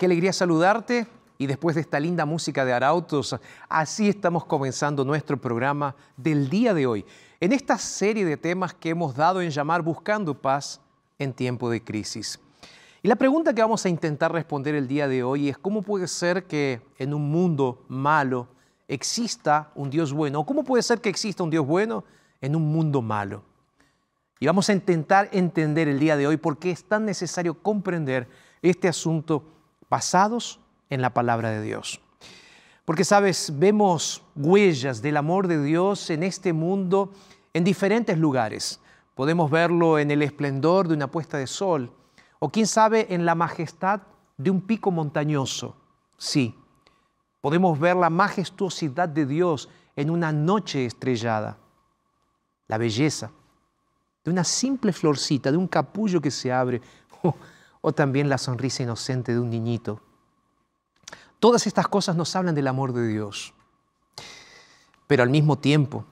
Qué alegría saludarte. Y después de esta linda música de Arautos, así estamos comenzando nuestro programa del día de hoy, en esta serie de temas que hemos dado en llamar Buscando Paz en tiempo de crisis. Y la pregunta que vamos a intentar responder el día de hoy es cómo puede ser que en un mundo malo exista un Dios bueno, o cómo puede ser que exista un Dios bueno en un mundo malo. Y vamos a intentar entender el día de hoy por qué es tan necesario comprender este asunto basados en la palabra de Dios. Porque, sabes, vemos huellas del amor de Dios en este mundo en diferentes lugares. Podemos verlo en el esplendor de una puesta de sol, o quién sabe en la majestad de un pico montañoso. Sí, podemos ver la majestuosidad de Dios en una noche estrellada. La belleza de una simple florcita, de un capullo que se abre, o, o también la sonrisa inocente de un niñito. Todas estas cosas nos hablan del amor de Dios. Pero al mismo tiempo,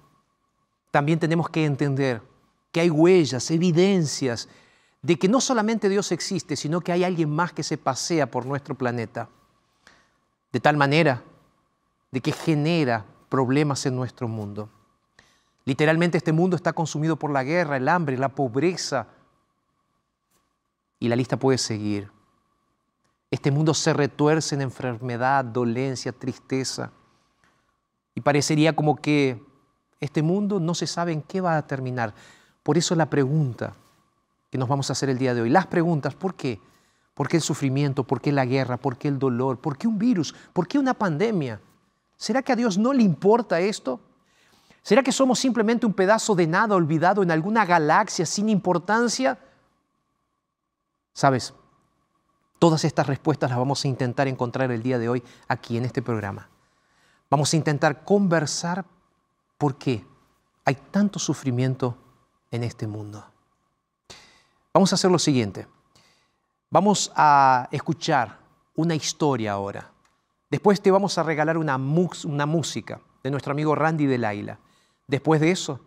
también tenemos que entender que hay huellas, evidencias de que no solamente Dios existe, sino que hay alguien más que se pasea por nuestro planeta. De tal manera de que genera problemas en nuestro mundo. Literalmente este mundo está consumido por la guerra, el hambre, la pobreza. Y la lista puede seguir. Este mundo se retuerce en enfermedad, dolencia, tristeza. Y parecería como que este mundo no se sabe en qué va a terminar. Por eso la pregunta que nos vamos a hacer el día de hoy, las preguntas, ¿por qué? ¿Por qué el sufrimiento? ¿Por qué la guerra? ¿Por qué el dolor? ¿Por qué un virus? ¿Por qué una pandemia? ¿Será que a Dios no le importa esto? ¿Será que somos simplemente un pedazo de nada olvidado en alguna galaxia sin importancia? Sabes, todas estas respuestas las vamos a intentar encontrar el día de hoy aquí en este programa. Vamos a intentar conversar por qué hay tanto sufrimiento en este mundo. Vamos a hacer lo siguiente. Vamos a escuchar una historia ahora. Después te vamos a regalar una, música de nuestro amigo Randy de Laila. Después de eso,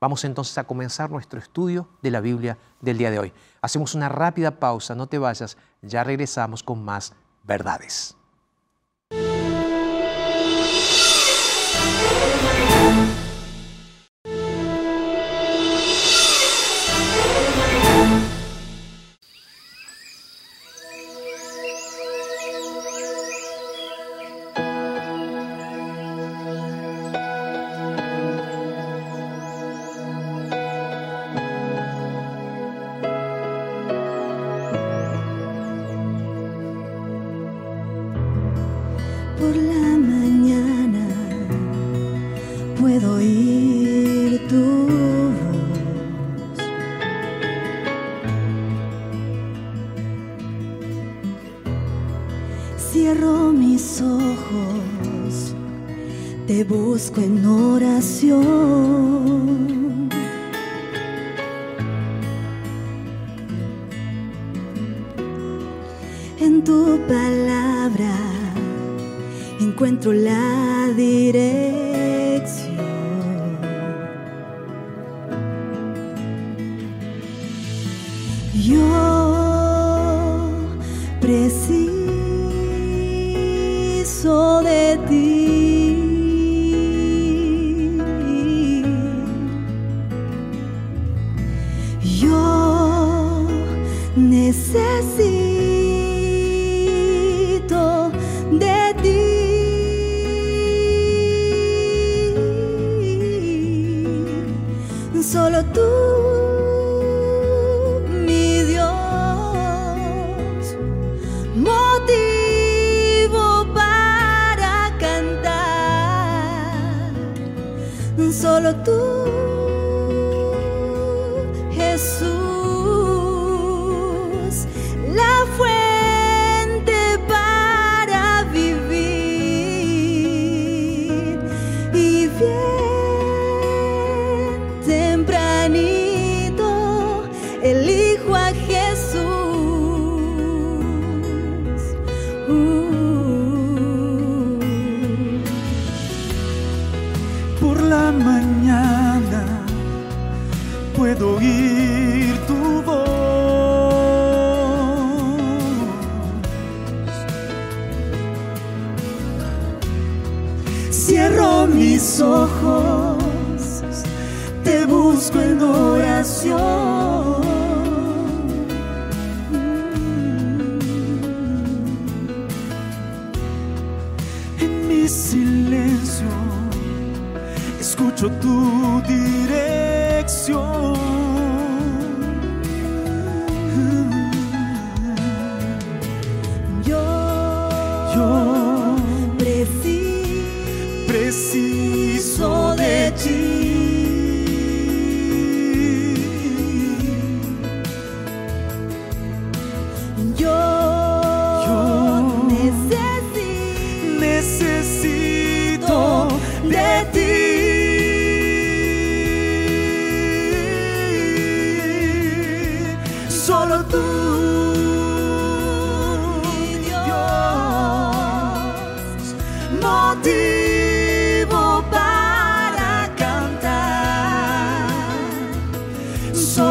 vamos entonces a comenzar nuestro estudio de la Biblia del día de hoy. Hacemos una rápida pausa, no te vayas, ya regresamos con más verdades. Jesús,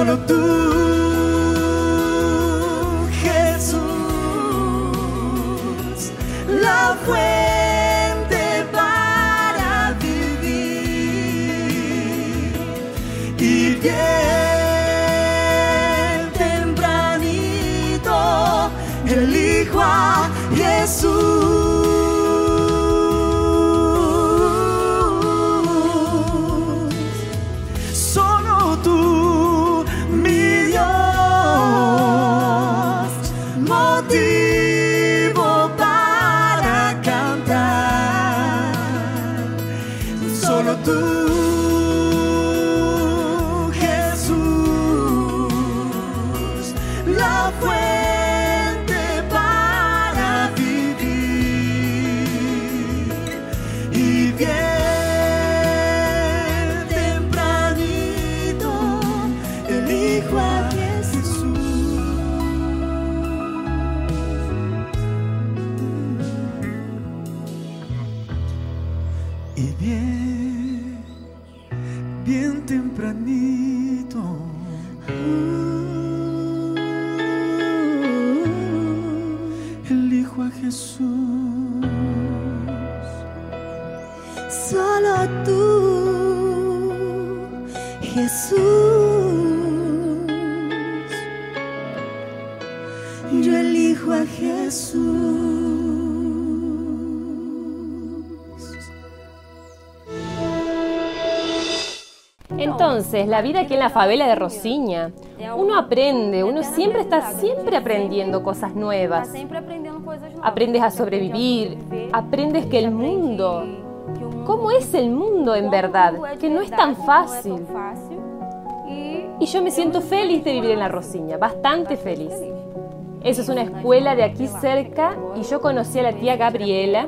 Solo tú, Entonces, la vida aquí en la favela de Rosiña, uno aprende, uno siempre está siempre aprendiendo cosas nuevas. Aprendes a sobrevivir, aprendes que el mundo, cómo es el mundo en verdad, que no es tan fácil. Y yo me siento feliz de vivir en la Rosiña, bastante feliz. Eso es una escuela de aquí cerca y yo conocí a la tía Gabriela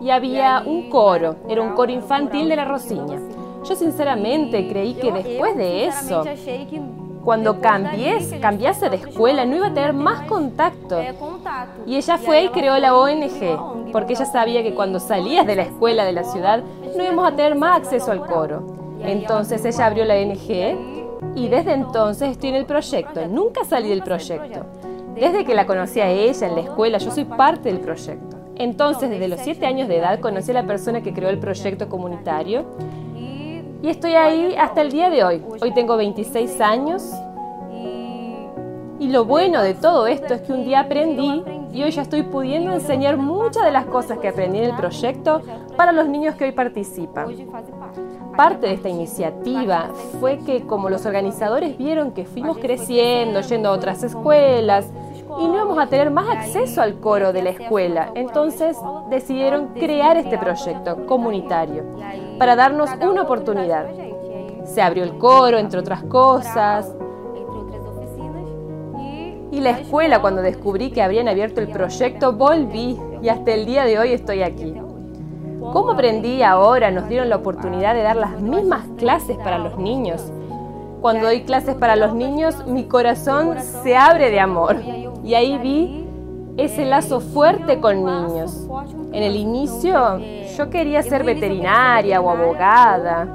y había un coro, era un coro infantil de la Rosiña. Yo sinceramente creí que después de eso, cuando cambies, cambiase de escuela, no iba a tener más contacto. é contato. Y ella fue y creó la ONG, porque ella sabía que cuando salías de la escuela de la ciudad no íbamos a tener más acceso al coro. Entonces ella abrió la ONG y desde entonces estoy en el proyecto. Nunca salí del proyecto. Desde que la conocí a ella en la escuela, yo soy parte del proyecto. Entonces, desde los 7 años de edad, conocí a la persona que creó el proyecto comunitario y estoy ahí hasta el día de hoy. Hoy tengo 26 años y lo bueno de todo esto es que un día aprendí y hoy ya estoy pudiendo enseñar muchas de las cosas que aprendí en el proyecto para los niños que hoy participan. parte. De esta iniciativa fue que como los organizadores vieron que fuimos creciendo, yendo a otras escuelas y no íbamos a tener más acceso al coro de la escuela, entonces decidieron crear este proyecto comunitario para darnos una oportunidad. Se abrió el coro, entre otras cosas, Y la escuela, cuando descubrí que habrían abierto el proyecto, volví y hasta el día de hoy estoy aquí. ¿Cómo aprendí ahora? Nos dieron la oportunidad de dar las mismas clases para los niños. Cuando doy clases para los niños, mi corazón se abre de amor. Y ahí vi ese lazo fuerte con niños. En el inicio, yo quería ser veterinaria o abogada.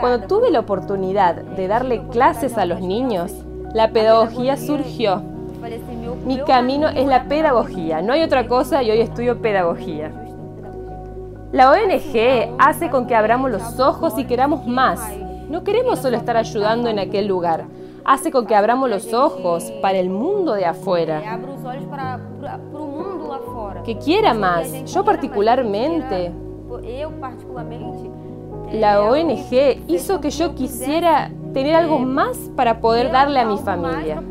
Cuando tuve la oportunidad de darle clases a los niños, la pedagogía surgió. Meu- Mi camino es la pedagogía, no hay otra cosa y hoy estudio pedagogía. La ONG hace con que abramos los ojos y queramos más. No queremos solo estar ayudando en aquel lugar, hace con que abramos los ojos para el mundo de afuera, que quiera más. Yo particularmente, la eu ONG hizo que yo quisiera tener algo más para poder darle a mi familia.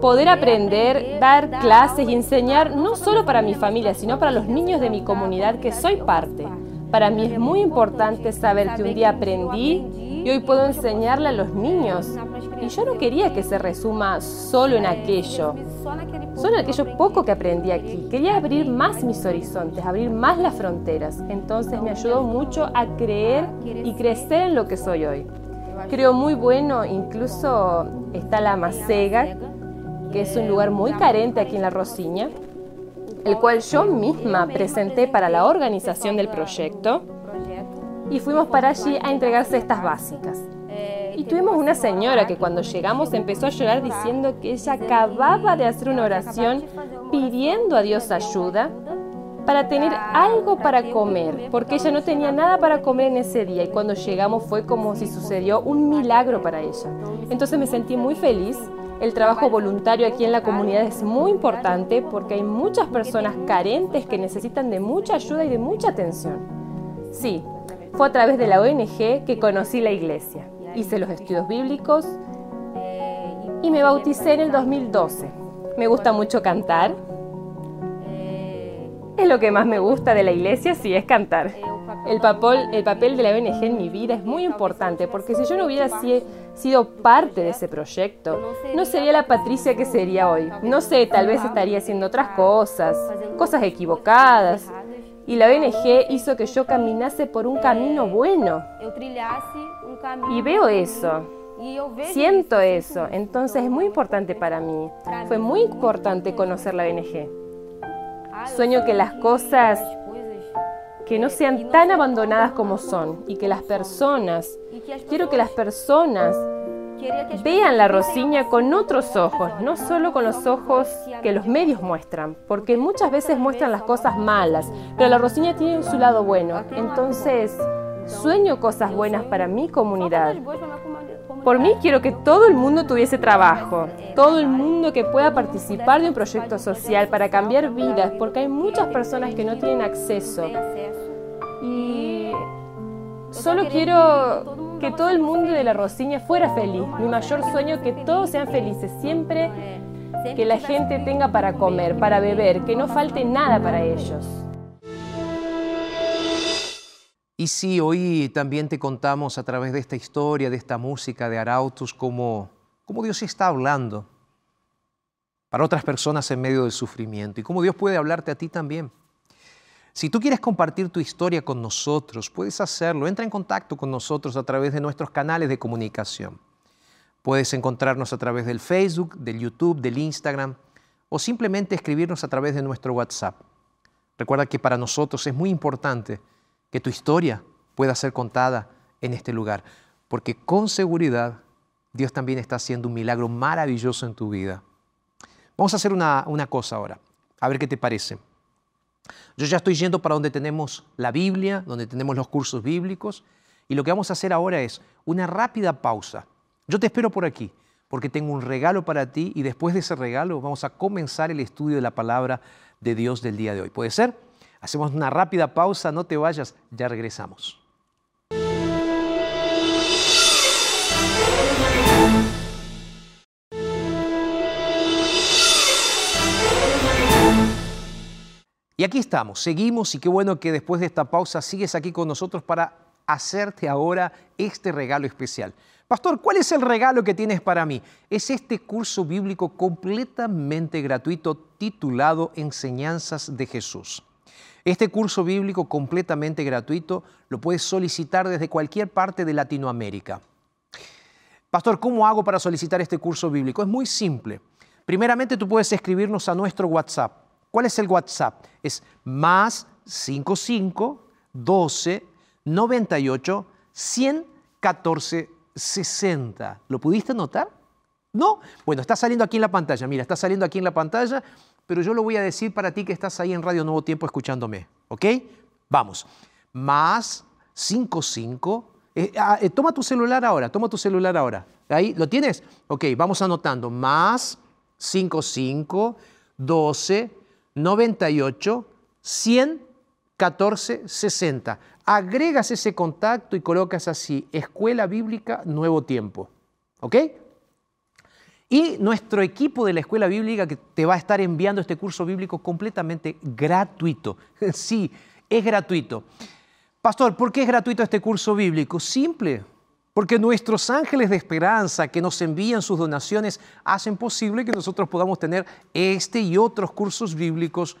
Poder aprender, dar clases y enseñar no solo para mi familia, sino para los niños de mi comunidad que soy parte. Para mí es muy importante saber que un día aprendí y hoy puedo enseñarle a los niños. Y yo no quería que se resuma solo en aquello, solo en aquello poco que aprendí aquí. Quería abrir más mis horizontes, abrir más las fronteras. Entonces me ayudó mucho a creer y crecer en lo que soy hoy. Creo muy bueno, incluso está la Macega, que es un lugar muy carente aquí en La Rosiña, el cual yo misma presenté para la organización del proyecto y fuimos para allí a entregar cestas básicas. Tuvimos una señora que cuando llegamos empezó a llorar diciendo que ella acababa de hacer una oración pidiendo a Dios ayuda para tener algo para comer, porque ella no tenía nada para comer en ese día y cuando llegamos fue como si sucedió un milagro para ella. Entonces me sentí muy feliz. El trabajo voluntario aquí en la comunidad es muy importante porque hay muchas personas carentes que necesitan de mucha ayuda y de mucha atención. Sí, fue a través de la ONG que conocí la iglesia. Hice los estudios bíblicos y me bauticé en el 2012. Me gusta mucho cantar. Es lo que más me gusta de la iglesia, sí, es cantar. El papel, el papel de la ONG en mi vida es muy importante porque si yo no hubiera si- sido parte de ese proyecto, no sería la Patricia que sería hoy. No sé, tal vez estaría haciendo otras cosas, cosas equivocadas. Y la ONG hizo que yo caminase por un camino bueno. Y veo eso, siento eso. Entonces es muy importante para mí. Fue muy importante conocer la ONG. Sueño que las cosas que no sean tan abandonadas como son y que las personas, quiero que las personas vean la Rosiña con otros ojos, no solo con los ojos que los medios muestran, porque muchas veces muestran las cosas malas, pero la Rosiña tiene su lado bueno. Entonces, sueño cosas buenas para mi comunidad. Por mí quiero que todo el mundo tuviese trabajo, todo el mundo que pueda participar de un proyecto social para cambiar vidas, porque hay muchas personas que no tienen acceso. Y solo quiero que todo el mundo de la Rosiña fuera feliz. Mi mayor sueño es que todos sean felices, siempre que la gente tenga para comer, para beber, que no falte nada para ellos. Y sí, hoy también te contamos a través de esta historia, de esta música de Arautos, cómo, cómo Dios está hablando para otras personas en medio del sufrimiento y cómo Dios puede hablarte a ti también. Si tú quieres compartir tu historia con nosotros, puedes hacerlo. Entra en contacto con nosotros a través de nuestros canales de comunicación. Puedes encontrarnos a través del Facebook, del YouTube, del Instagram o simplemente escribirnos a través de nuestro WhatsApp. Recuerda que para nosotros es muy importante que tu historia pueda ser contada en este lugar, porque con seguridad Dios también está haciendo un milagro maravilloso en tu vida. Vamos a hacer una, una cosa ahora, a ver qué te parece. Yo ya estoy yendo para donde tenemos la Biblia, donde tenemos los cursos bíblicos, y lo que vamos a hacer ahora es una rápida pausa. Yo te espero por aquí, porque tengo un regalo para ti y después de ese regalo vamos a comenzar el estudio de la palabra de Dios del día de hoy. ¿Puede ser? Hacemos una rápida pausa, no te vayas, ya regresamos. Y aquí estamos, seguimos y qué bueno que después de esta pausa sigues aquí con nosotros para hacerte ahora este regalo especial. Pastor, ¿cuál es el regalo que tienes para mí? Es este curso bíblico completamente gratuito titulado Enseñanzas de Jesús. Este curso bíblico completamente gratuito lo puedes solicitar desde cualquier parte de Latinoamérica. Pastor, ¿cómo hago para solicitar este curso bíblico? Es muy simple. Primeramente tú puedes escribirnos a nuestro WhatsApp. ¿Cuál es el WhatsApp? Es más 55 12 98 114 60. ¿Lo pudiste notar? ¿No? Bueno, está saliendo aquí en la pantalla. Mira, está saliendo aquí en la pantalla, pero yo lo voy a decir para ti que estás ahí en Radio Nuevo Tiempo escuchándome. ¿Ok? Vamos. Más 55. Eh, ah, eh, toma tu celular ahora, toma tu celular ahora. Ahí, ¿lo tienes? Ok, vamos anotando. Más 55 12 98 100 14 60. Agregas ese contacto y colocas así, Escuela Bíblica Nuevo Tiempo. ¿Ok? Y nuestro equipo de la Escuela Bíblica que te va a estar enviando este curso bíblico completamente gratuito. Sí, es gratuito. Pastor, ¿por qué es gratuito este curso bíblico? Simple, porque nuestros ángeles de esperanza que nos envían sus donaciones hacen posible que nosotros podamos tener este y otros cursos bíblicos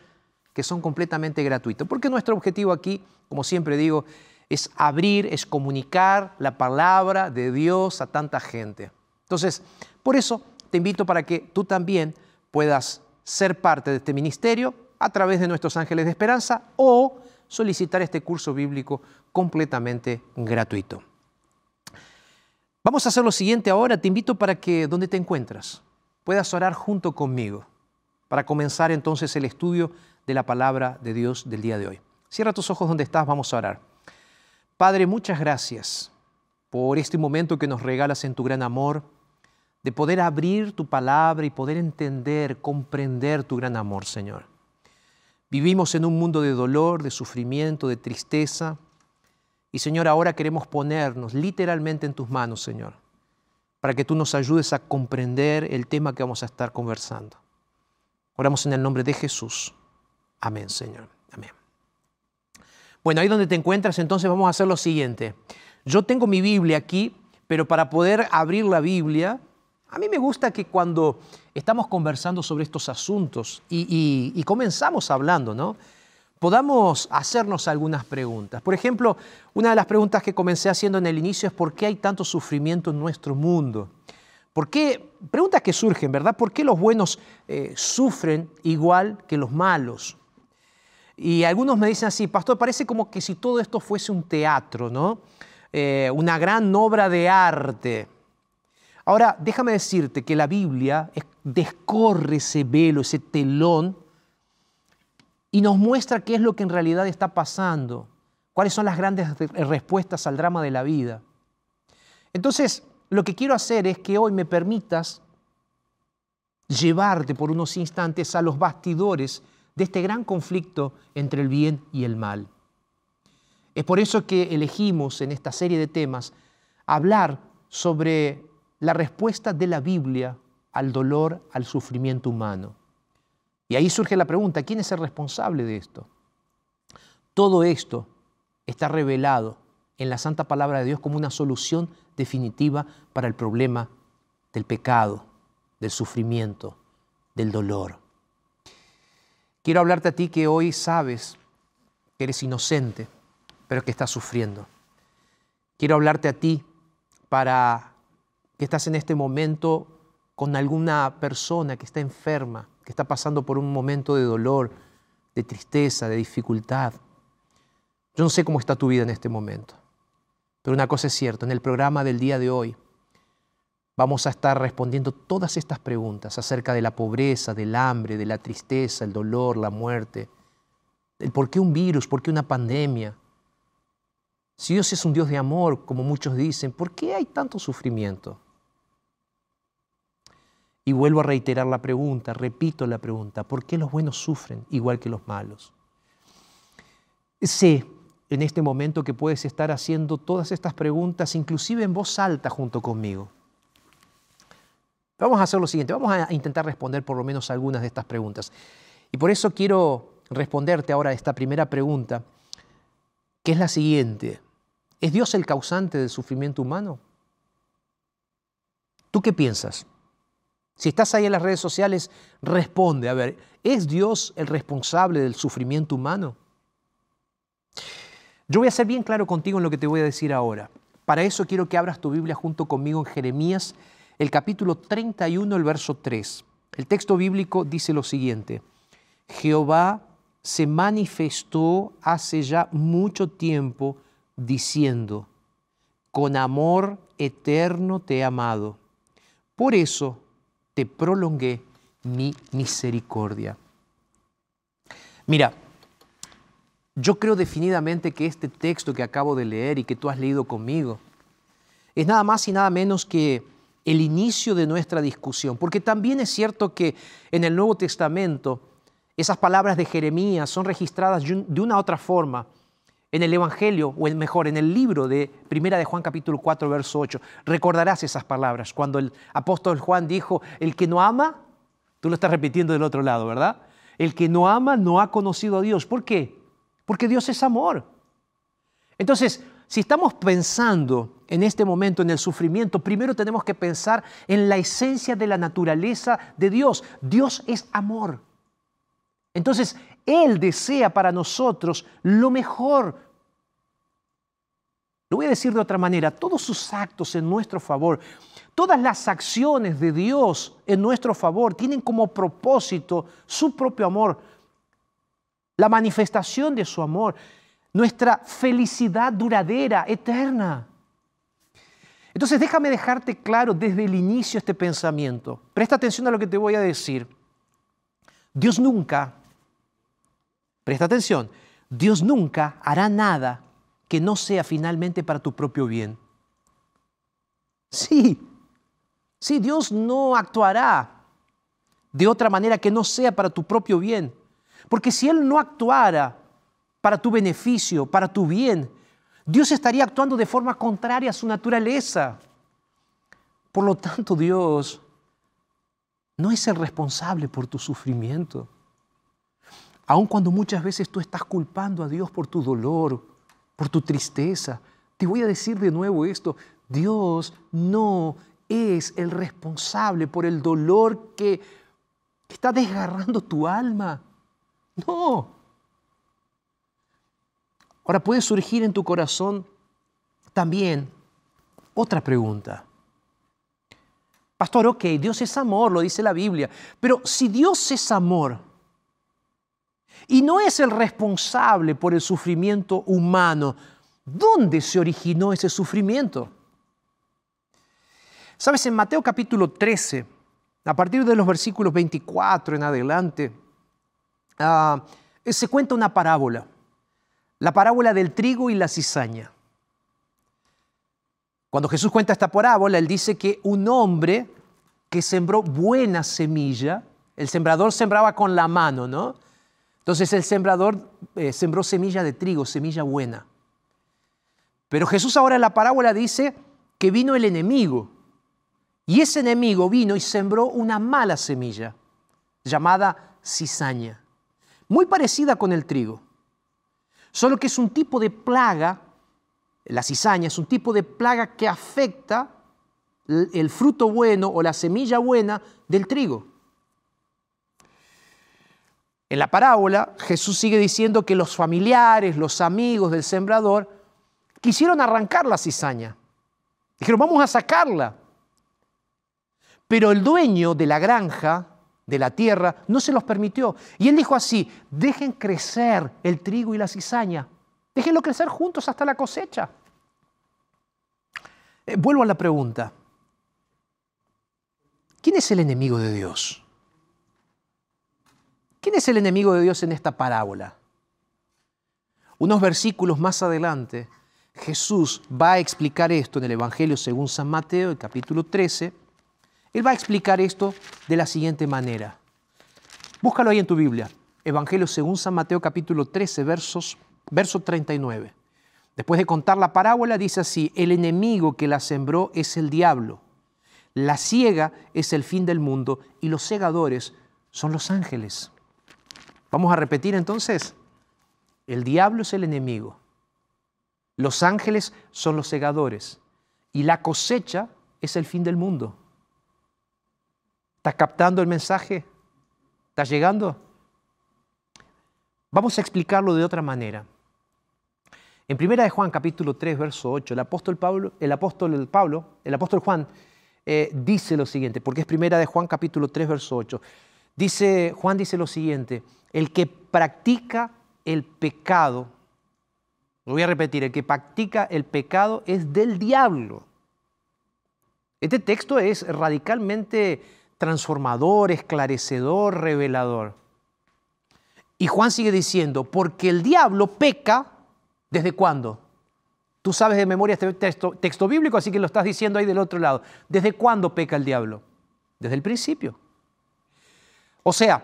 que son completamente gratuitos. Porque nuestro objetivo aquí, como siempre digo, es abrir, es comunicar la palabra de Dios a tanta gente. Entonces, por eso te invito para que tú también puedas ser parte de este ministerio a través de nuestros ángeles de esperanza o solicitar este curso bíblico completamente gratuito. Vamos a hacer lo siguiente ahora. Te invito para que donde te encuentras puedas orar junto conmigo para comenzar entonces el estudio de la palabra de Dios del día de hoy. Cierra tus ojos donde estás, vamos a orar. Padre, muchas gracias por este momento que nos regalas en tu gran amor, de poder abrir tu palabra y poder entender, comprender tu gran amor, Señor. Vivimos en un mundo de dolor, de sufrimiento, de tristeza, y Señor, ahora queremos ponernos literalmente en tus manos, Señor, para que tú nos ayudes a comprender el tema que vamos a estar conversando. Oramos en el nombre de Jesús. Amén, Señor. Amén. Bueno, ahí donde te encuentras, entonces vamos a hacer lo siguiente. Yo tengo mi Biblia aquí, pero para poder abrir la Biblia, a mí me gusta que cuando estamos conversando sobre estos asuntos y, y comenzamos hablando, ¿no? Podamos hacernos algunas preguntas. Por ejemplo, una de las preguntas que comencé haciendo en el inicio es ¿por qué hay tanto sufrimiento en nuestro mundo? ¿Por qué? Preguntas que surgen, ¿verdad? ¿Por qué los buenos eh, sufren igual que los malos? Y algunos me dicen así, pastor, parece como que si todo esto fuese un teatro, ¿no? Eh, una gran obra de arte. Ahora, déjame decirte que la Biblia descorre ese velo, ese telón y nos muestra qué es lo que en realidad está pasando, cuáles son las grandes respuestas al drama de la vida. Entonces, lo que quiero hacer es que hoy me permitas llevarte por unos instantes a los bastidores de este gran conflicto entre el bien y el mal. Es por eso que elegimos en esta serie de temas hablar sobre la respuesta de la Biblia al dolor, al sufrimiento humano. Y ahí surge la pregunta, ¿quién es el responsable de esto? Todo esto está revelado en la santa palabra de Dios como una solución definitiva para el problema del pecado, del sufrimiento, del dolor. Quiero hablarte a ti que hoy sabes que eres inocente, pero que estás sufriendo. Quiero hablarte a ti para que estás en este momento con alguna persona que está enferma, que está pasando por un momento de dolor, de tristeza, de dificultad. Yo no sé cómo está tu vida en este momento, pero una cosa es cierta, en el programa del día de hoy vamos a estar respondiendo todas estas preguntas acerca de la pobreza, del hambre, de la tristeza, el dolor, la muerte, el por qué un virus, por qué una pandemia. Si Dios es un Dios de amor, como muchos dicen, ¿por qué hay tanto sufrimiento? Y vuelvo a reiterar la pregunta, repito la pregunta, ¿por qué los buenos sufren igual que los malos? Sé en este momento que puedes estar haciendo todas estas preguntas, inclusive en voz alta junto conmigo. Vamos a hacer lo siguiente, vamos a intentar responder por lo menos algunas de estas preguntas. Y por eso quiero responderte ahora esta primera pregunta, que es la siguiente. ¿Es Dios el causante del sufrimiento humano? ¿Tú qué piensas? Si estás ahí en las redes sociales, responde, a ver, ¿es Dios el responsable del sufrimiento humano? Yo voy a ser bien claro contigo en lo que te voy a decir ahora. Para eso quiero que abras tu Biblia junto conmigo en Jeremías, el capítulo 31, el verso 3. El texto bíblico dice lo siguiente, Jehová se manifestó hace ya mucho tiempo diciendo, con amor eterno te he amado. Por eso te prolongué mi misericordia. Mira, yo creo definidamente que este texto que acabo de leer y que tú has leído conmigo es nada más y nada menos que el inicio de nuestra discusión, porque también es cierto que en el Nuevo Testamento esas palabras de Jeremías son registradas de una otra forma en el Evangelio, o mejor, en el libro de Primera de Juan capítulo 4, verso 8. Recordarás esas palabras cuando el apóstol Juan dijo, el que no ama, tú lo estás repitiendo del otro lado, ¿verdad? El que no ama no ha conocido a Dios. ¿Por qué? Porque Dios es amor. Entonces, si estamos pensando en este momento en el sufrimiento, primero tenemos que pensar en la esencia de la naturaleza de Dios. Dios es amor. Entonces, Él desea para nosotros lo mejor. Lo voy a decir de otra manera, todos sus actos en nuestro favor, todas las acciones de Dios en nuestro favor tienen como propósito su propio amor, la manifestación de su amor, nuestra felicidad duradera, eterna. Entonces déjame dejarte claro desde el inicio este pensamiento. Presta atención a lo que te voy a decir. Dios nunca Presta atención, Dios nunca hará nada que no sea finalmente para tu propio bien. Sí, sí, Dios no actuará de otra manera que no sea para tu propio bien. Porque si Él no actuara para tu beneficio, para tu bien, Dios estaría actuando de forma contraria a su naturaleza. Por lo tanto, Dios no es el responsable por tu sufrimiento. Aun cuando muchas veces tú estás culpando a Dios por tu dolor, por tu tristeza, te voy a decir de nuevo esto, Dios no es el responsable por el dolor que, está desgarrando tu alma. No. Ahora puede surgir en tu corazón también otra pregunta. Pastor, ok, Dios es amor, lo dice la Biblia, pero si Dios es amor, y no es el responsable por el sufrimiento humano. ¿Dónde se originó ese sufrimiento? Sabes, en Mateo capítulo 13, a partir de los versículos 24 en adelante, ah, se cuenta una parábola, la parábola del trigo y la cizaña. Cuando Jesús cuenta esta parábola, él dice que un hombre que sembró buena semilla, el sembrador sembraba con la mano, ¿no? Entonces el sembrador eh, sembró semilla de trigo, semilla buena. Pero Jesús ahora en la parábola dice que vino el enemigo. Y ese enemigo vino y sembró una mala semilla llamada cizaña, muy parecida con el trigo. Solo que es un tipo de plaga, la cizaña es un tipo de plaga que afecta el fruto bueno o la semilla buena del trigo. En la parábola, Jesús sigue diciendo que los familiares, los amigos del sembrador, quisieron arrancar la cizaña. Dijeron, vamos a sacarla. Pero el dueño de la granja, de la tierra, no se los permitió. Y él dijo así, dejen crecer el trigo y la cizaña. Déjenlo crecer juntos hasta la cosecha. Eh, vuelvo a la pregunta. ¿Quién es el enemigo de Dios? ¿Quién es el enemigo de Dios en esta parábola? Unos versículos más adelante, Jesús va a explicar esto en el Evangelio según San Mateo, el capítulo 13. Él va a explicar esto de la siguiente manera. Búscalo ahí en tu Biblia. Evangelio según San Mateo, capítulo 13, versos, verso 39. Después de contar la parábola, dice así, el enemigo que la sembró es el diablo. La ciega es el fin del mundo y los segadores son los ángeles. Vamos a repetir entonces. El diablo es el enemigo. Los ángeles son los segadores. Y la cosecha es el fin del mundo. ¿Estás captando el mensaje? ¿Estás llegando? Vamos a explicarlo de otra manera. En primera de Juan capítulo 3 verso 8, el apóstol Pablo, el apóstol Pablo, el apóstol Juan eh, dice lo siguiente, porque es primera de Juan capítulo 3 verso 8. Dice Juan dice lo siguiente, el que practica el pecado, lo voy a repetir, el que practica el pecado es del diablo. Este texto es radicalmente transformador, esclarecedor, revelador. Y Juan sigue diciendo, porque el diablo peca, ¿desde cuándo? Tú sabes de memoria este texto, texto, bíblico, así que lo estás diciendo ahí del otro lado. ¿Desde cuándo peca el diablo? Desde el principio. O sea,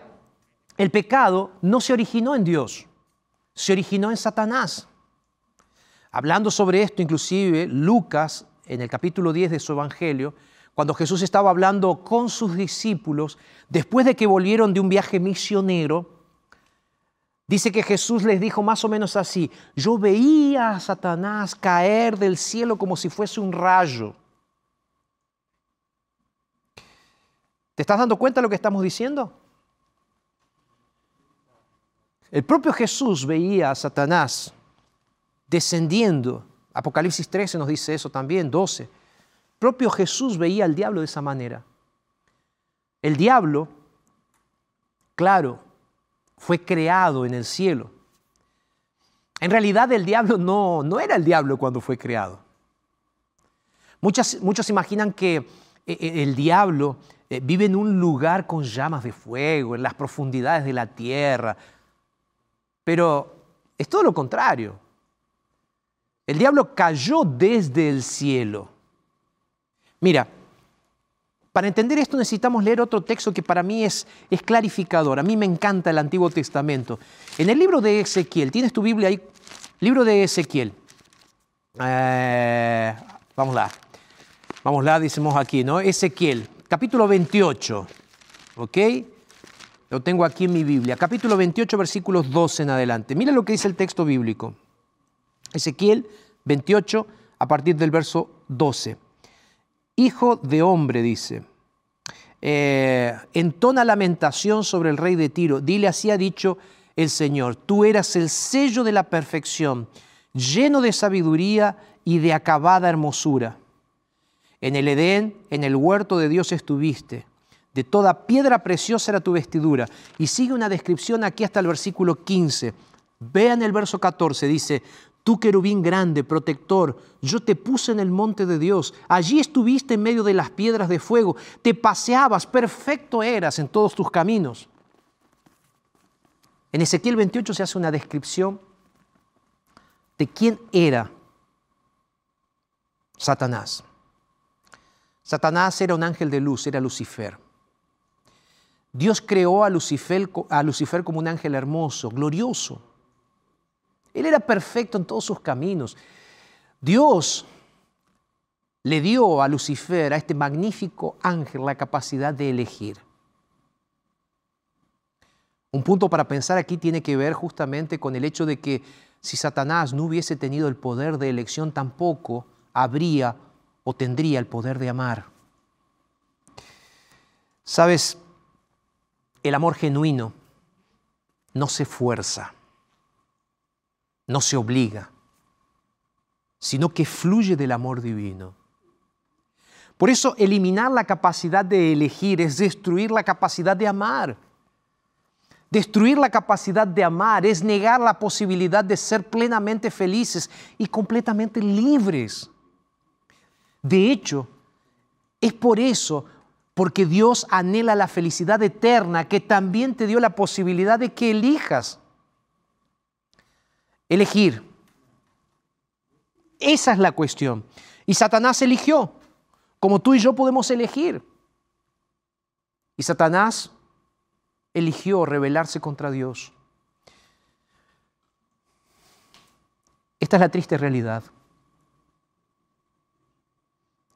el pecado no se originó en Dios, se originó en Satanás. Hablando sobre esto, inclusive, Lucas, en el capítulo 10 de su Evangelio, cuando Jesús estaba hablando con sus discípulos, después de que volvieron de un viaje misionero, dice que Jesús les dijo más o menos así, yo veía a Satanás caer del cielo como si fuese un rayo. ¿Te estás dando cuenta de lo que estamos diciendo? El propio Jesús veía a Satanás descendiendo. Apocalipsis 13 nos dice eso también, 12. El propio Jesús veía al diablo de esa manera. El diablo, claro, fue creado en el cielo. En realidad el diablo no, no era el diablo cuando fue creado. Muchas, muchos imaginan que eh, eh, el diablo eh, vive en un lugar con llamas de fuego, en las profundidades de la tierra, pero es todo lo contrario. El diablo cayó desde el cielo. Mira, para entender esto necesitamos leer otro texto que para mí es, es clarificador. A mí me encanta el Antiguo Testamento. En el libro de Ezequiel, ¿tienes tu Biblia ahí? Libro de Ezequiel. Eh, vamos lá. Vamos lá, decimos aquí, ¿no? Ezequiel, capítulo 28. ¿Ok? Lo tengo aquí en mi Biblia. Capítulo 28, versículos 12 en adelante. Mira lo que dice el texto bíblico. Ezequiel 28, a partir del verso 12. Hijo de hombre, dice, eh, entona lamentación sobre el rey de Tiro. Dile, así ha dicho el Señor, tú eras el sello de la perfección, lleno de sabiduría y de acabada hermosura. En el Edén, en el huerto de Dios estuviste. De toda piedra preciosa era tu vestidura. Y sigue una descripción aquí hasta el versículo 15. Vean el verso 14, dice, Tú querubín grande, protector, yo te puse en el monte de Dios. Allí estuviste en medio de las piedras de fuego. Te paseabas, perfecto eras en todos tus caminos. En Ezequiel 28 se hace una descripción de quién era Satanás. Satanás era un ángel de luz, era Lucifer. Dios creó a Lucifer, como un ángel hermoso, glorioso. Él era perfecto en todos sus caminos. Dios le dio a Lucifer, a este magnífico ángel, la capacidad de elegir. Un punto para pensar aquí tiene que ver justamente con el hecho de que si Satanás no hubiese tenido el poder de elección, tampoco habría o tendría el poder de amar. Sabes, el amor genuino no se fuerza, no se obliga, sino que fluye del amor divino. Por eso eliminar la capacidad de elegir es destruir la capacidad de amar. Destruir la capacidad de amar es negar la posibilidad de ser plenamente felices y completamente libres. De hecho, es por eso, porque Dios anhela la felicidad eterna, que también te dio la posibilidad de que elijas. Elegir. Esa es la cuestión. Y Satanás eligió, como tú y yo podemos elegir. Y Satanás eligió rebelarse contra Dios. Esta es la triste realidad.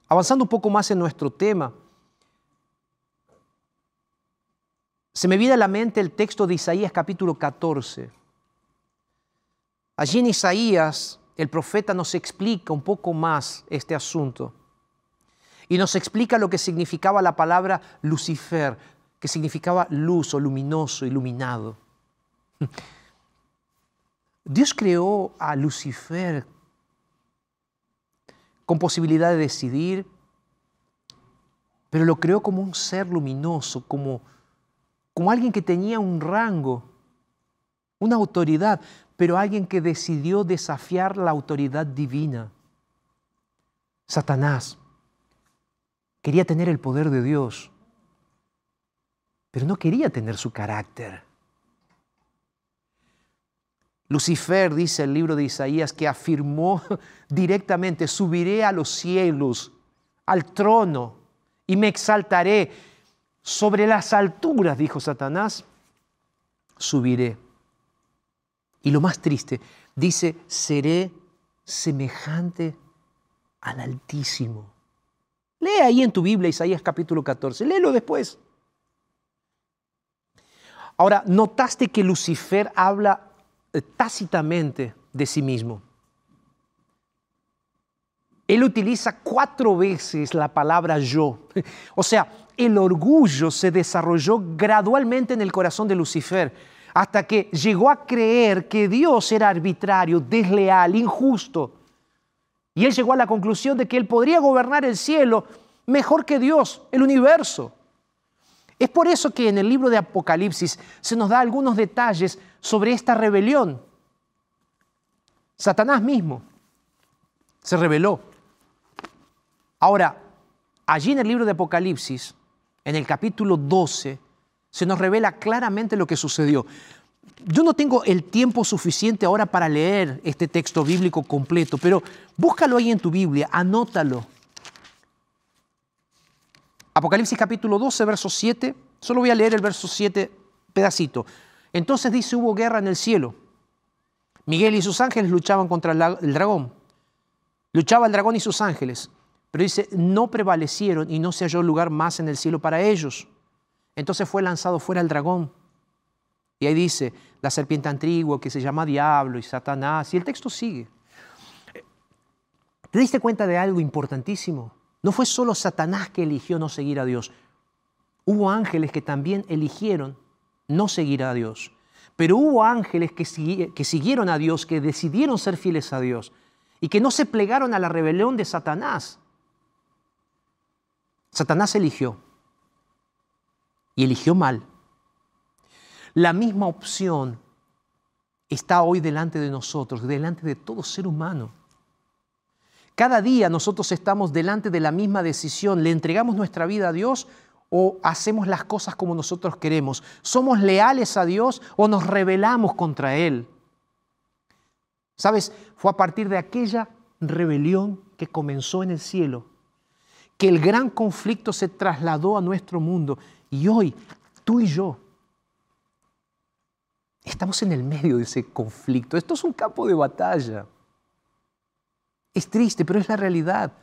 Avanzando un poco más en nuestro tema, se me viene a la mente el texto de Isaías capítulo 14. Allí en Isaías el profeta nos explica un poco más este asunto y nos explica lo que significaba la palabra Lucifer, que significaba luz o luminoso, iluminado. Dios creó a Lucifer con posibilidad de decidir, pero lo creó como un ser luminoso, como, como alguien que tenía un rango, una autoridad, pero alguien que decidió desafiar la autoridad divina. Satanás quería tener el poder de Dios, pero no quería tener su carácter. Lucifer, dice el libro de Isaías, que afirmó directamente, subiré a los cielos, al trono, y me exaltaré sobre las alturas, dijo Satanás, subiré. Y lo más triste, dice, seré semejante al Altísimo. Lee ahí en tu Biblia Isaías capítulo 14, léelo después. Ahora, ¿notaste que Lucifer habla eh, tácitamente de sí mismo? Él utiliza cuatro veces la palabra yo. O sea, el orgullo se desarrolló gradualmente en el corazón de Lucifer hasta que llegó a creer que Dios era arbitrario, desleal, injusto. Y él llegó a la conclusión de que él podría gobernar el cielo mejor que Dios, el universo. Es por eso que en el libro de Apocalipsis se nos da algunos detalles sobre esta rebelión. Satanás mismo se rebeló. Ahora, allí en el libro de Apocalipsis, en el capítulo 12, se nos revela claramente lo que sucedió. Yo no tengo el tiempo suficiente ahora para leer este texto bíblico completo, pero búscalo ahí en tu Biblia, anótalo. Apocalipsis capítulo 12, verso 7. Solo voy a leer el verso 7 pedacito. Entonces dice, hubo guerra en el cielo. Miguel y sus ángeles luchaban contra el dragón. Luchaba el dragón y sus ángeles. Pero dice, no prevalecieron y no se halló lugar más en el cielo para ellos. Entonces fue lanzado fuera el dragón. Y ahí dice, la serpiente antigua que se llama diablo y Satanás. Y el texto sigue. ¿Te diste cuenta de algo importantísimo? No fue solo Satanás que eligió no seguir a Dios. Hubo ángeles que también eligieron no seguir a Dios. Pero hubo ángeles que, que siguieron a Dios, que decidieron ser fieles a Dios y que no se plegaron a la rebelión de Satanás. Satanás eligió y eligió mal. La misma opción está hoy delante de nosotros, delante de todo ser humano. Cada día nosotros estamos delante de la misma decisión. ¿Le entregamos nuestra vida a Dios o hacemos las cosas como nosotros queremos? ¿Somos leales a Dios o nos rebelamos contra Él? ¿Sabes? Fue a partir de aquella rebelión que comenzó en el cielo que el gran conflicto se trasladó a nuestro mundo. Y hoy, tú y yo, estamos en el medio de ese conflicto. Esto es un campo de batalla. Es triste, pero es la realidad.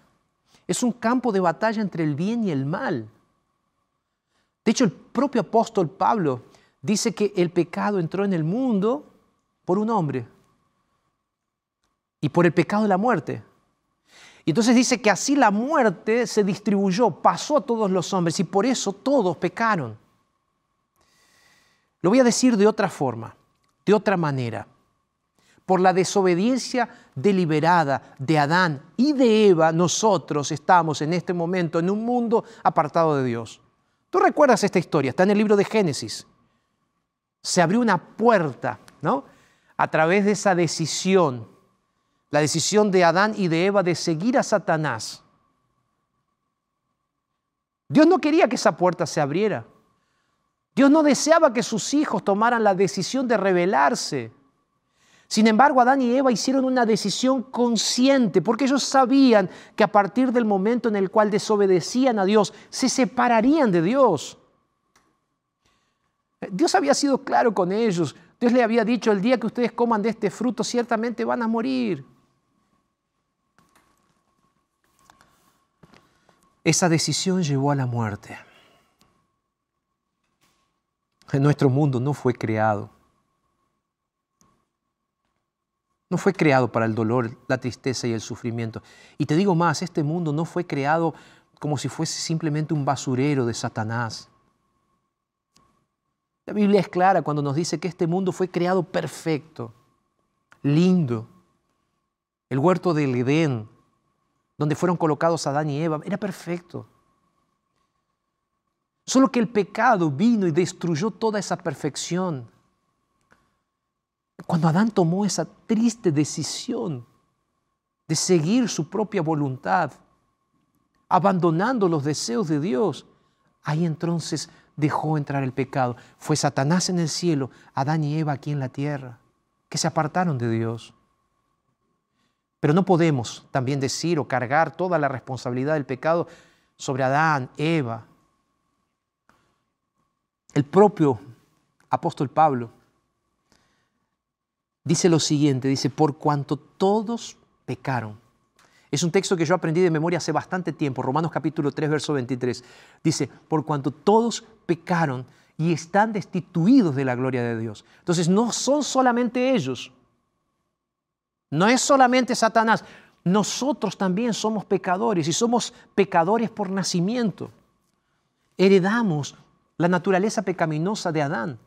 Es un campo de batalla entre el bien y el mal. De hecho, el propio apóstol Pablo dice que el pecado entró en el mundo por un hombre y por el pecado de la muerte. Y entonces dice que así la muerte se distribuyó, pasó a todos los hombres y por eso todos pecaron. Lo voy a decir de otra forma. de otra manera. Por la desobediencia deliberada de Adán y de Eva, nosotros estamos en este momento en un mundo apartado de Dios. Tú recuerdas esta historia, está en el libro de Génesis. Se abrió una puerta, ¿no? A través de esa decisión, la decisión de Adán y de Eva de seguir a Satanás. Dios no quería que esa puerta se abriera. Dios no deseaba que sus hijos tomaran la decisión de rebelarse. Sin embargo, Adán y Eva hicieron una decisión consciente porque ellos sabían que a partir del momento en el cual desobedecían a Dios, se separarían de Dios. Dios había sido claro con ellos. Dios le había dicho, el día que ustedes coman de este fruto, ciertamente van a morir. Esa decisión llevó a la muerte. Nuestro mundo no fue creado. No fue creado para el dolor, la tristeza y el sufrimiento. Y te digo más, este mundo no fue creado como si fuese simplemente un basurero de Satanás. La Biblia es clara cuando nos dice que este mundo fue creado perfecto, lindo. El huerto del Edén, donde fueron colocados Adán y Eva, era perfecto. Solo que el pecado vino y destruyó toda esa perfección. Cuando Adán tomó esa triste decisión de seguir su propia voluntad, abandonando los deseos de Dios, ahí entonces dejó entrar el pecado. Fue Satanás en el cielo, Adán y Eva aquí en la tierra, que se apartaron de Dios. Pero no podemos también decir o cargar toda la responsabilidad del pecado sobre Adán, Eva. El propio apóstol Pablo dice lo siguiente, dice, por cuanto todos pecaron. Es un texto que yo aprendí de memoria hace bastante tiempo, Romanos capítulo 3, verso 23. Dice, por cuanto todos pecaron y están destituidos de la gloria de Dios. Entonces no son solamente ellos, no es solamente Satanás, nosotros también somos pecadores y somos pecadores por nacimiento. Heredamos la naturaleza pecaminosa de Adán.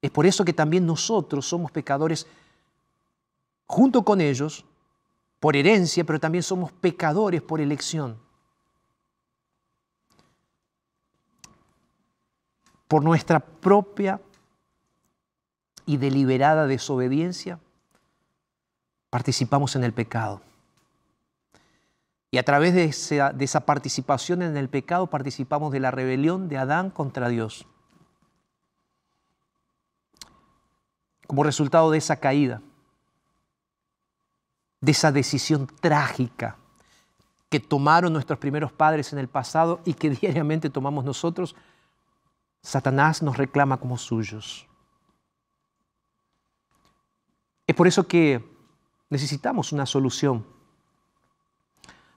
Es por eso que también nosotros somos pecadores junto con ellos, por herencia, pero también somos pecadores por elección. Por nuestra propia y deliberada desobediencia, participamos en el pecado. Y a través de esa, participación en el pecado participamos de la rebelión de Adán contra Dios. Como resultado de esa caída, de esa decisión trágica que tomaron nuestros primeros padres en el pasado y que diariamente tomamos nosotros, Satanás nos reclama como suyos. Es por eso que necesitamos una solución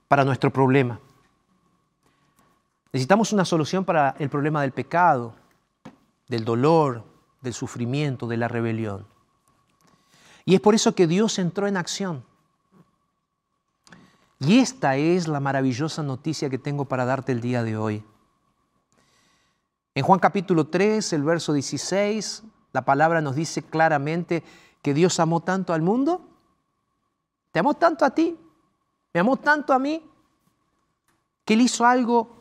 para nuestro problema. Necesitamos una solución para el problema del pecado, del dolor, del sufrimiento, de la rebelión. Y es por eso que Dios entró en acción. Y esta es la maravillosa noticia que tengo para darte el día de hoy. En Juan capítulo 3, el verso 16, la palabra nos dice claramente que Dios amó tanto al mundo, te amó tanto a ti, me amó tanto a mí, que Él hizo algo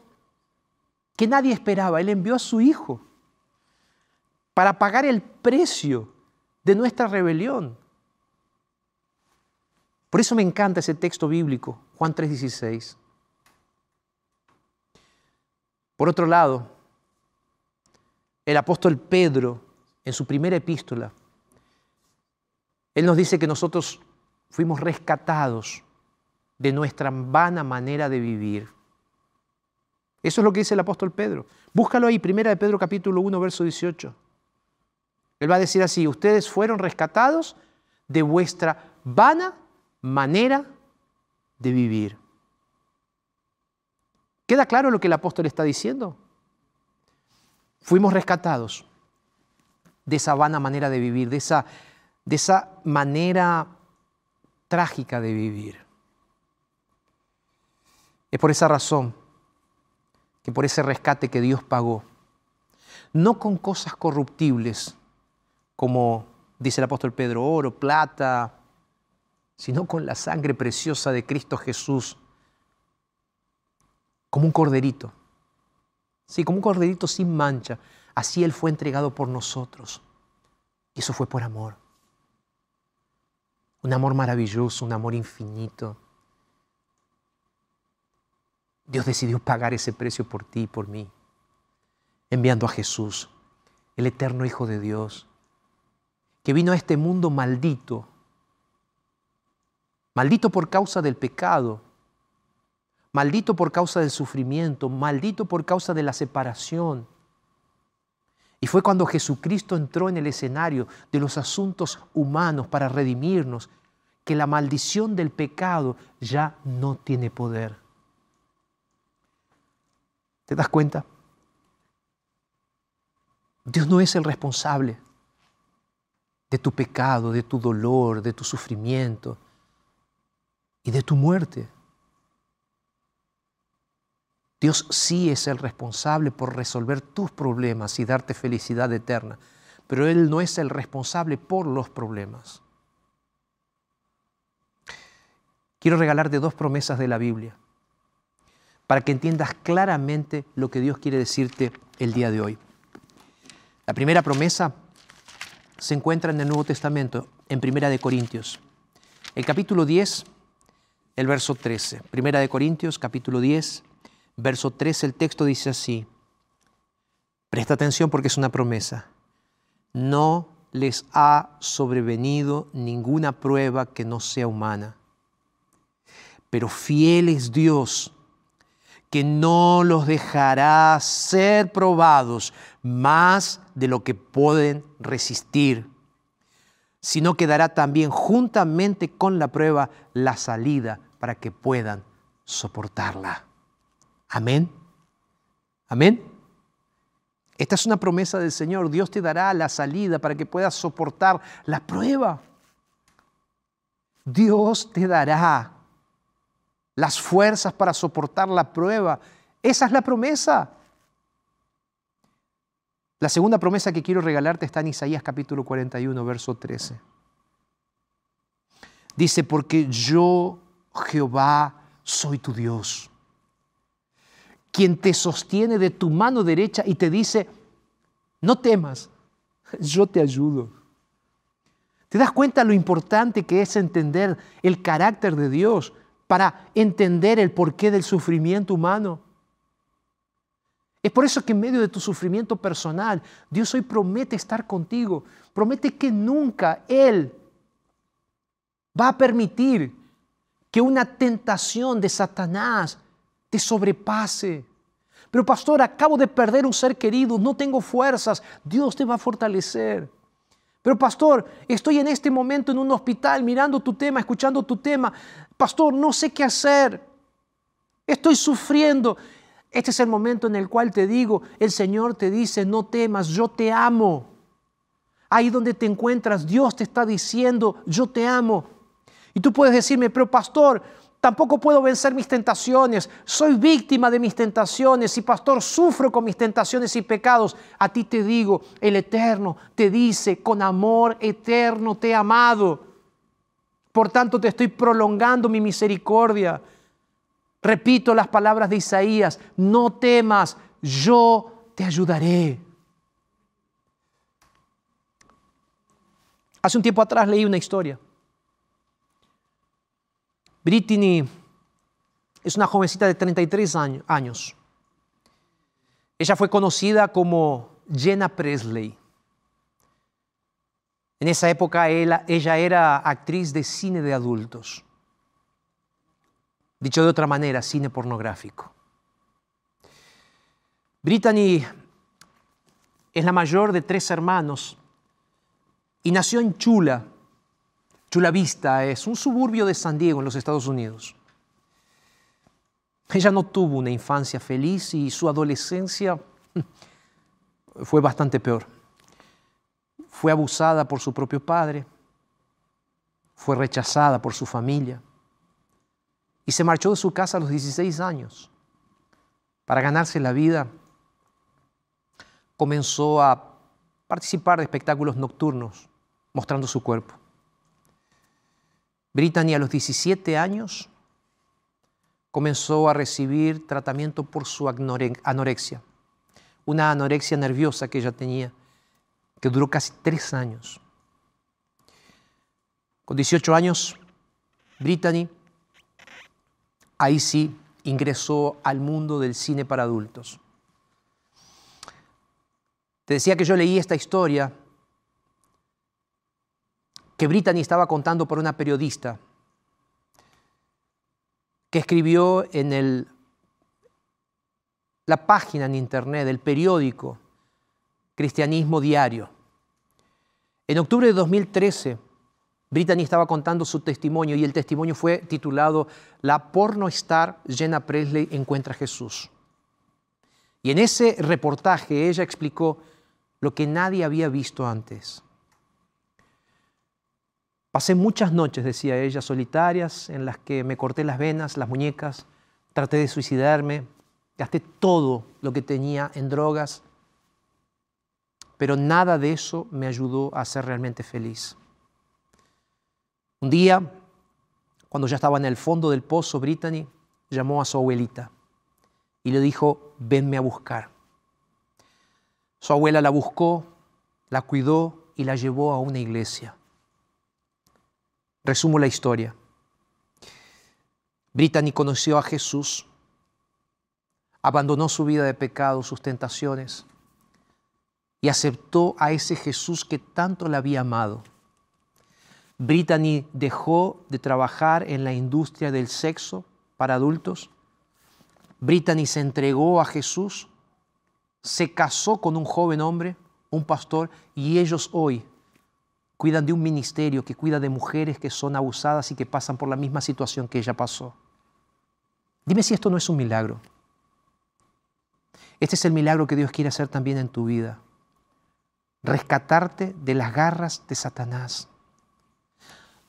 que nadie esperaba. Él envió a su Hijo para pagar el precio de nuestra rebelión. Por eso me encanta ese texto bíblico, Juan 3:16. Por otro lado, el apóstol Pedro, en su primera epístola, él nos dice que nosotros fuimos rescatados de nuestra vana manera de vivir. Eso es lo que dice el apóstol Pedro. Búscalo ahí, primera de Pedro capítulo 1, verso 18. Él va a decir así, ustedes fueron rescatados de vuestra vana manera de vivir. ¿Queda claro lo que el apóstol está diciendo? Fuimos rescatados de esa vana manera de vivir, de esa, de esa manera trágica de vivir. Es por esa razón que por ese rescate que Dios pagó, no con cosas corruptibles, como dice el apóstol Pedro, oro, plata, sino con la sangre preciosa de Cristo Jesús, como un corderito. Sí, como un corderito sin mancha. Así Él fue entregado por nosotros. Y eso fue por amor. Un amor maravilloso, un amor infinito. Dios decidió pagar ese precio por ti y por mí, enviando a Jesús, el eterno Hijo de Dios, que vino a este mundo maldito, maldito por causa del pecado, maldito por causa del sufrimiento, maldito por causa de la separación. Y fue cuando Jesucristo entró en el escenario de los asuntos humanos para redimirnos que la maldición del pecado ya no tiene poder. ¿Te das cuenta? Dios no es el responsable de tu pecado, de tu dolor, de tu sufrimiento y de tu muerte. Dios sí es el responsable por resolver tus problemas y darte felicidad eterna, pero Él no es el responsable por los problemas. Quiero regalarte dos promesas de la Biblia para que entiendas claramente lo que Dios quiere decirte el día de hoy. La primera promesa se encuentra en el Nuevo Testamento, en Primera de Corintios. El capítulo 10, el verso 13. Primera de Corintios, capítulo 10, verso 13, el texto dice así. Presta atención porque es una promesa. No les ha sobrevenido ninguna prueba que no sea humana. Pero fiel es Dios que no los dejará ser probados más de lo que pueden resistir, sino que dará también juntamente con la prueba la salida para que puedan soportarla. Amén. Amén. Esta es una promesa del Señor. Dios te dará la salida para que puedas soportar la prueba. Dios te dará las fuerzas para soportar la prueba. Esa es la promesa. La segunda promesa que quiero regalarte está en Isaías capítulo 41, verso 13. Dice, porque yo, Jehová, soy tu Dios, quien te sostiene de tu mano derecha y te dice, no temas, yo te ayudo. ¿Te das cuenta lo importante que es entender el carácter de Dios? para entender el porqué del sufrimiento humano. Es por eso que en medio de tu sufrimiento personal, Dios hoy promete estar contigo, promete que nunca Él va a permitir que una tentación de Satanás te sobrepase. Pero pastor, acabo de perder un ser querido, no tengo fuerzas, Dios te va a fortalecer. Pero pastor, estoy en este momento en un hospital mirando tu tema, escuchando tu tema. Pastor, no sé qué hacer. Estoy sufriendo. Este es el momento en el cual te digo, el Señor te dice, no temas, yo te amo. Ahí donde te encuentras, Dios te está diciendo, yo te amo. Y tú puedes decirme, pero pastor, Tampoco puedo vencer mis tentaciones. Soy víctima de mis tentaciones y pastor, sufro con mis tentaciones y pecados. A ti te digo, el Eterno te dice, con amor eterno te he amado. Por tanto, te estoy prolongando mi misericordia. Repito las palabras de Isaías, no temas, yo te ayudaré. Hace un tiempo atrás leí una historia Brittany es una jovencita de 33 años. Ella fue conocida como Jenna Presley. En esa época ella, era actriz de cine de adultos. Dicho de otra manera, cine pornográfico. Brittany es la mayor de tres hermanos y nació en Chula, Chula Vista es un suburbio de San Diego en los Estados Unidos. Ella no tuvo una infancia feliz y su adolescencia fue bastante peor. Fue abusada por su propio padre, fue rechazada por su familia y se marchó de su casa a los 16 años. Para ganarse la vida, comenzó a participar de espectáculos nocturnos mostrando su cuerpo. Brittany a los 17 años comenzó a recibir tratamiento por su anorexia, una anorexia nerviosa que ella tenía, que duró casi tres años. Con 18 años, Brittany, ahí sí, ingresó al mundo del cine para adultos. Te decía que yo leí esta historia que Brittany estaba contando por una periodista que escribió en el, la página en internet del periódico Cristianismo Diario. En octubre de 2013, Brittany estaba contando su testimonio y el testimonio fue titulado La porno star Jenna Presley encuentra a Jesús. Y en ese reportaje ella explicó lo que nadie había visto antes. Pasé muchas noches, decía ella, solitarias, en las que me corté las venas, las muñecas, traté de suicidarme, gasté todo lo que tenía en drogas, pero nada de eso me ayudó a ser realmente feliz. Un día, cuando ya estaba en el fondo del pozo, Brittany llamó a su abuelita y le dijo, venme a buscar. Su abuela la buscó, la cuidó y la llevó a una iglesia. Resumo la historia. Brittany conoció a Jesús, abandonó su vida de pecado, sus tentaciones, y aceptó a ese Jesús que tanto la había amado. Brittany dejó de trabajar en la industria del sexo para adultos. Brittany se entregó a Jesús, se casó con un joven hombre, un pastor, y ellos hoy cuidan de un ministerio que cuida de mujeres que son abusadas y que pasan por la misma situación que ella pasó. Dime si esto no es un milagro. Este es el milagro que Dios quiere hacer también en tu vida. Rescatarte de las garras de Satanás.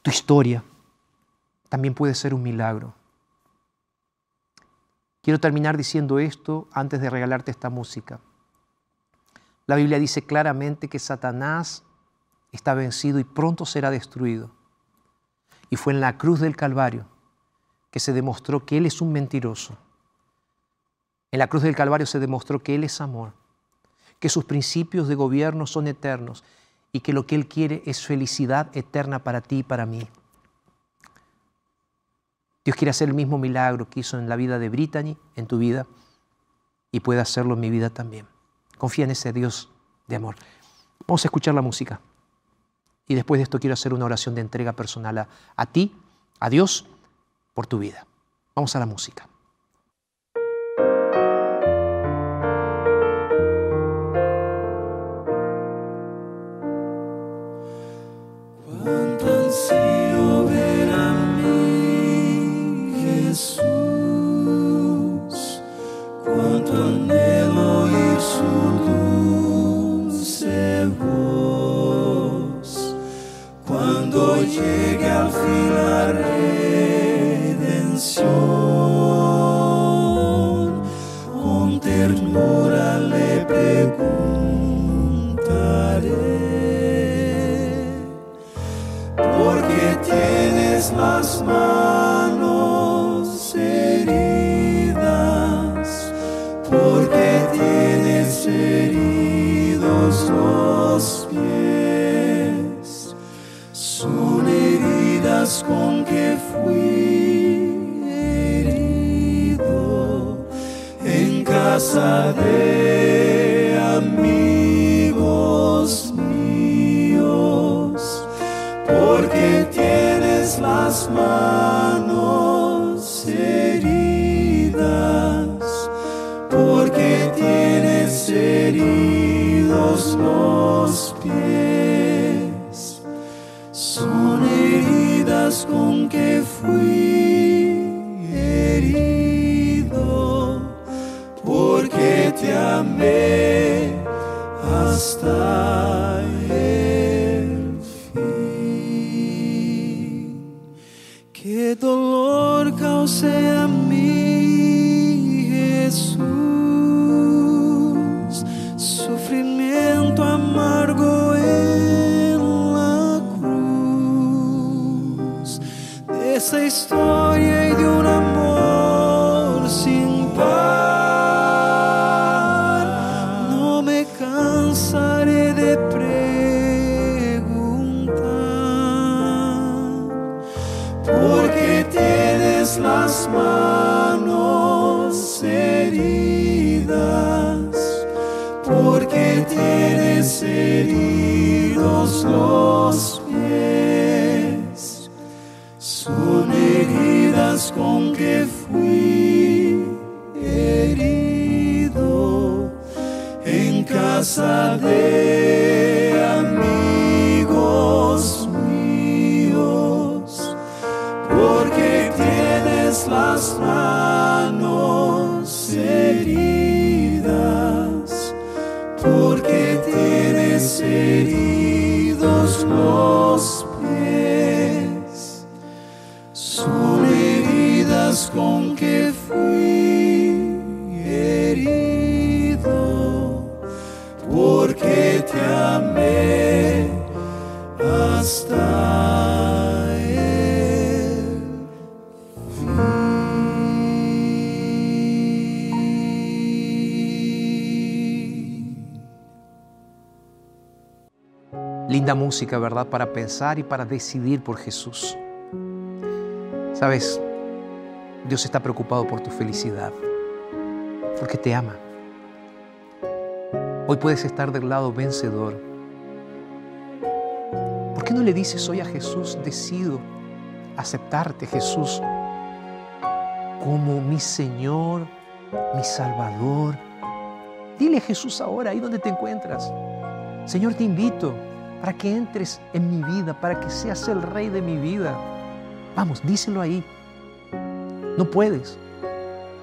Tu historia también puede ser un milagro. Quiero terminar diciendo esto antes de regalarte esta música. La Biblia dice claramente que Satanás está vencido y pronto será destruido. Y fue en la cruz del Calvario que se demostró que Él es un mentiroso. En la cruz del Calvario se demostró que Él es amor, que sus principios de gobierno son eternos y que lo que Él quiere es felicidad eterna para ti y para mí. Dios quiere hacer el mismo milagro que hizo en la vida de Brittany, en tu vida, y puede hacerlo en mi vida también. Confía en ese Dios de amor. Vamos a escuchar la música. Y después de esto quiero hacer una oración de entrega personal a, ti, a Dios, por tu vida. Vamos a la música. de esa historia y de un amor sin par. No me cansaré de preguntar por qué tienes las manos heridas, por qué tienes heridos los heridas con que fui herido en casa de Música, ¿verdad? Para pensar y para decidir por Jesús. Sabes, Dios está preocupado por tu felicidad, porque te ama. Hoy puedes estar del lado vencedor. ¿Por qué no le dices hoy a Jesús, decido aceptarte, Jesús, como mi Señor, mi Salvador? Dile Jesús ahora, ahí donde te encuentras. Señor, te invito para que entres en mi vida, para que seas el rey de mi vida. Vamos, díselo ahí. No puedes.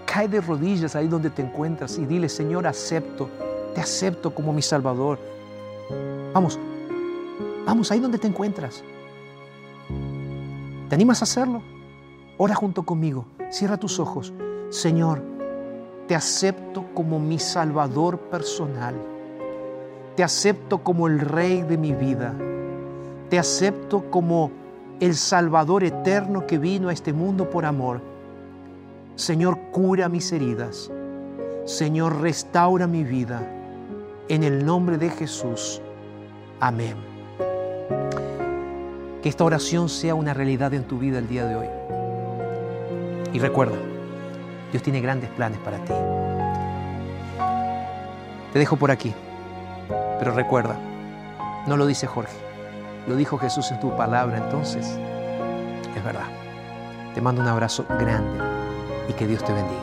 Cae de rodillas ahí donde te encuentras y dile, Señor, acepto, te acepto como mi Salvador. Vamos, vamos ahí donde te encuentras. ¿Te animas a hacerlo? Ora junto conmigo, cierra tus ojos. Señor, te acepto como mi Salvador personal. Te acepto como el Rey de mi vida. Te acepto como el Salvador eterno que vino a este mundo por amor. Señor, cura mis heridas. Señor, restaura mi vida. En el nombre de Jesús. Amén. Que esta oración sea una realidad en tu vida el día de hoy. Y recuerda, Dios tiene grandes planes para ti. Te dejo por aquí, pero recuerda, no lo dice Jorge, lo dijo Jesús en tu palabra, entonces es verdad. Te mando un abrazo grande y que Dios te bendiga.